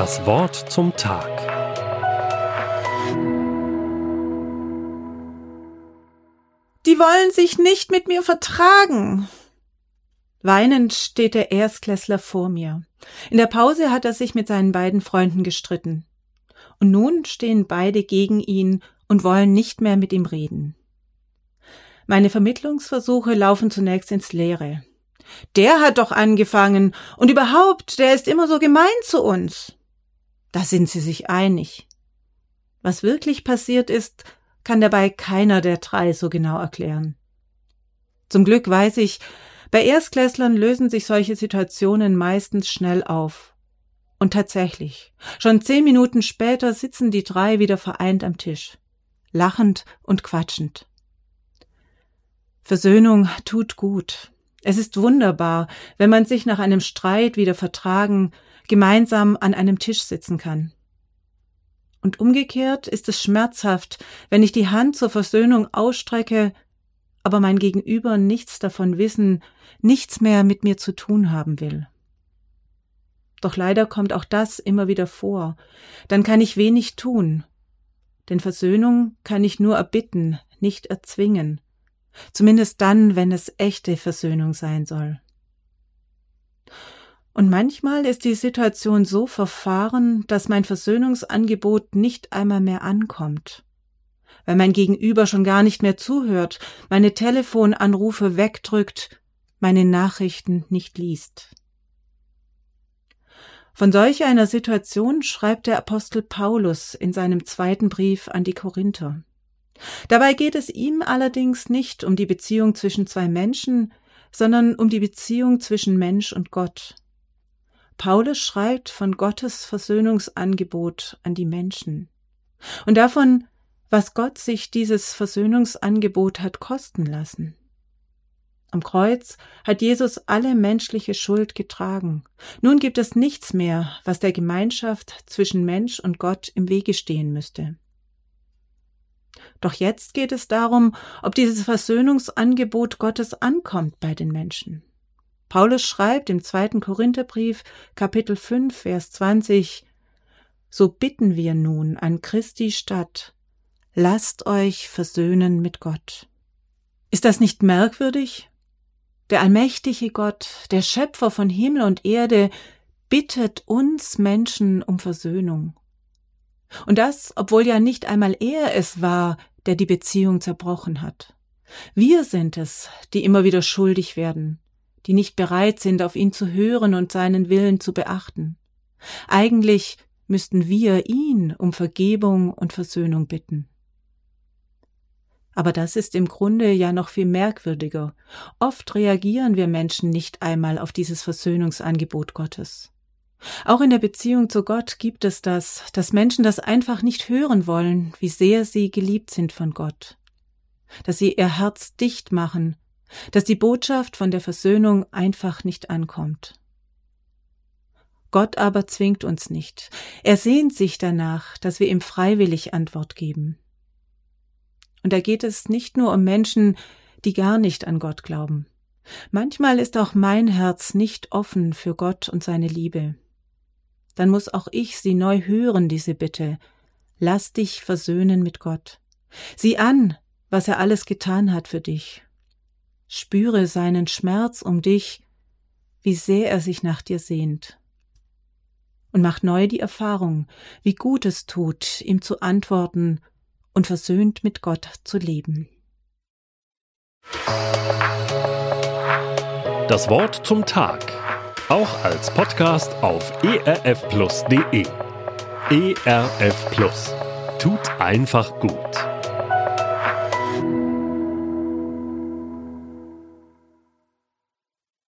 Das Wort zum Tag. Die wollen sich nicht mit mir vertragen. Weinend steht der Erstklässler vor mir. In der Pause hat er sich mit seinen beiden Freunden gestritten. Und nun stehen beide gegen ihn und wollen nicht mehr mit ihm reden. Meine Vermittlungsversuche laufen zunächst ins Leere. Der hat doch angefangen und überhaupt, der ist immer so gemein zu uns. Da sind sie sich einig. Was wirklich passiert ist, kann dabei keiner der drei so genau erklären. Zum Glück weiß ich, bei Erstklässlern lösen sich solche Situationen meistens schnell auf. Und tatsächlich, schon zehn Minuten später sitzen die drei wieder vereint am Tisch, lachend und quatschend. Versöhnung tut gut. Es ist wunderbar, wenn man sich nach einem Streit wieder vertragen, gemeinsam an einem Tisch sitzen kann. Und umgekehrt ist es schmerzhaft, wenn ich die Hand zur Versöhnung ausstrecke, aber mein Gegenüber nichts davon wissen, nichts mehr mit mir zu tun haben will. Doch leider kommt auch das immer wieder vor. Dann kann ich wenig tun. Denn Versöhnung kann ich nur erbitten, nicht erzwingen. Zumindest dann, wenn es echte Versöhnung sein soll. Und manchmal ist die Situation so verfahren, dass mein Versöhnungsangebot nicht einmal mehr ankommt. Weil mein Gegenüber schon gar nicht mehr zuhört, meine Telefonanrufe wegdrückt, meine Nachrichten nicht liest. Von solch einer Situation schreibt der Apostel Paulus in seinem zweiten Brief an die Korinther. Dabei geht es ihm allerdings nicht um die Beziehung zwischen zwei Menschen, sondern um die Beziehung zwischen Mensch und Gott. Paulus schreibt von Gottes Versöhnungsangebot an die Menschen und davon, was Gott sich dieses Versöhnungsangebot hat kosten lassen. Am Kreuz hat Jesus alle menschliche Schuld getragen. Nun gibt es nichts mehr, was der Gemeinschaft zwischen Mensch und Gott im Wege stehen müsste. Doch jetzt geht es darum, ob dieses Versöhnungsangebot Gottes ankommt bei den Menschen. Paulus schreibt im zweiten Korintherbrief, Kapitel 5, Vers 20, So bitten wir nun an Christi Stadt, lasst euch versöhnen mit Gott. Ist das nicht merkwürdig? Der allmächtige Gott, der Schöpfer von Himmel und Erde, bittet uns Menschen um Versöhnung. Und das, obwohl ja nicht einmal er es war, der die Beziehung zerbrochen hat. Wir sind es, die immer wieder schuldig werden, die nicht bereit sind, auf ihn zu hören und seinen Willen zu beachten. Eigentlich müssten wir ihn um Vergebung und Versöhnung bitten. Aber das ist im Grunde ja noch viel merkwürdiger. Oft reagieren wir Menschen nicht einmal auf dieses Versöhnungsangebot Gottes. Auch in der Beziehung zu Gott gibt es das, dass Menschen das einfach nicht hören wollen, wie sehr sie geliebt sind von Gott, dass sie ihr Herz dicht machen, dass die Botschaft von der Versöhnung einfach nicht ankommt. Gott aber zwingt uns nicht. Er sehnt sich danach, dass wir ihm freiwillig Antwort geben. Und da geht es nicht nur um Menschen, die gar nicht an Gott glauben. Manchmal ist auch mein Herz nicht offen für Gott und seine Liebe dann muss auch ich sie neu hören, diese Bitte. Lass dich versöhnen mit Gott. Sieh an, was er alles getan hat für dich. Spüre seinen Schmerz um dich, wie sehr er sich nach dir sehnt. Und mach neu die Erfahrung, wie gut es tut, ihm zu antworten und versöhnt mit Gott zu leben. Das Wort zum Tag auch als Podcast auf erfplus.de. ERF Plus. Tut einfach gut.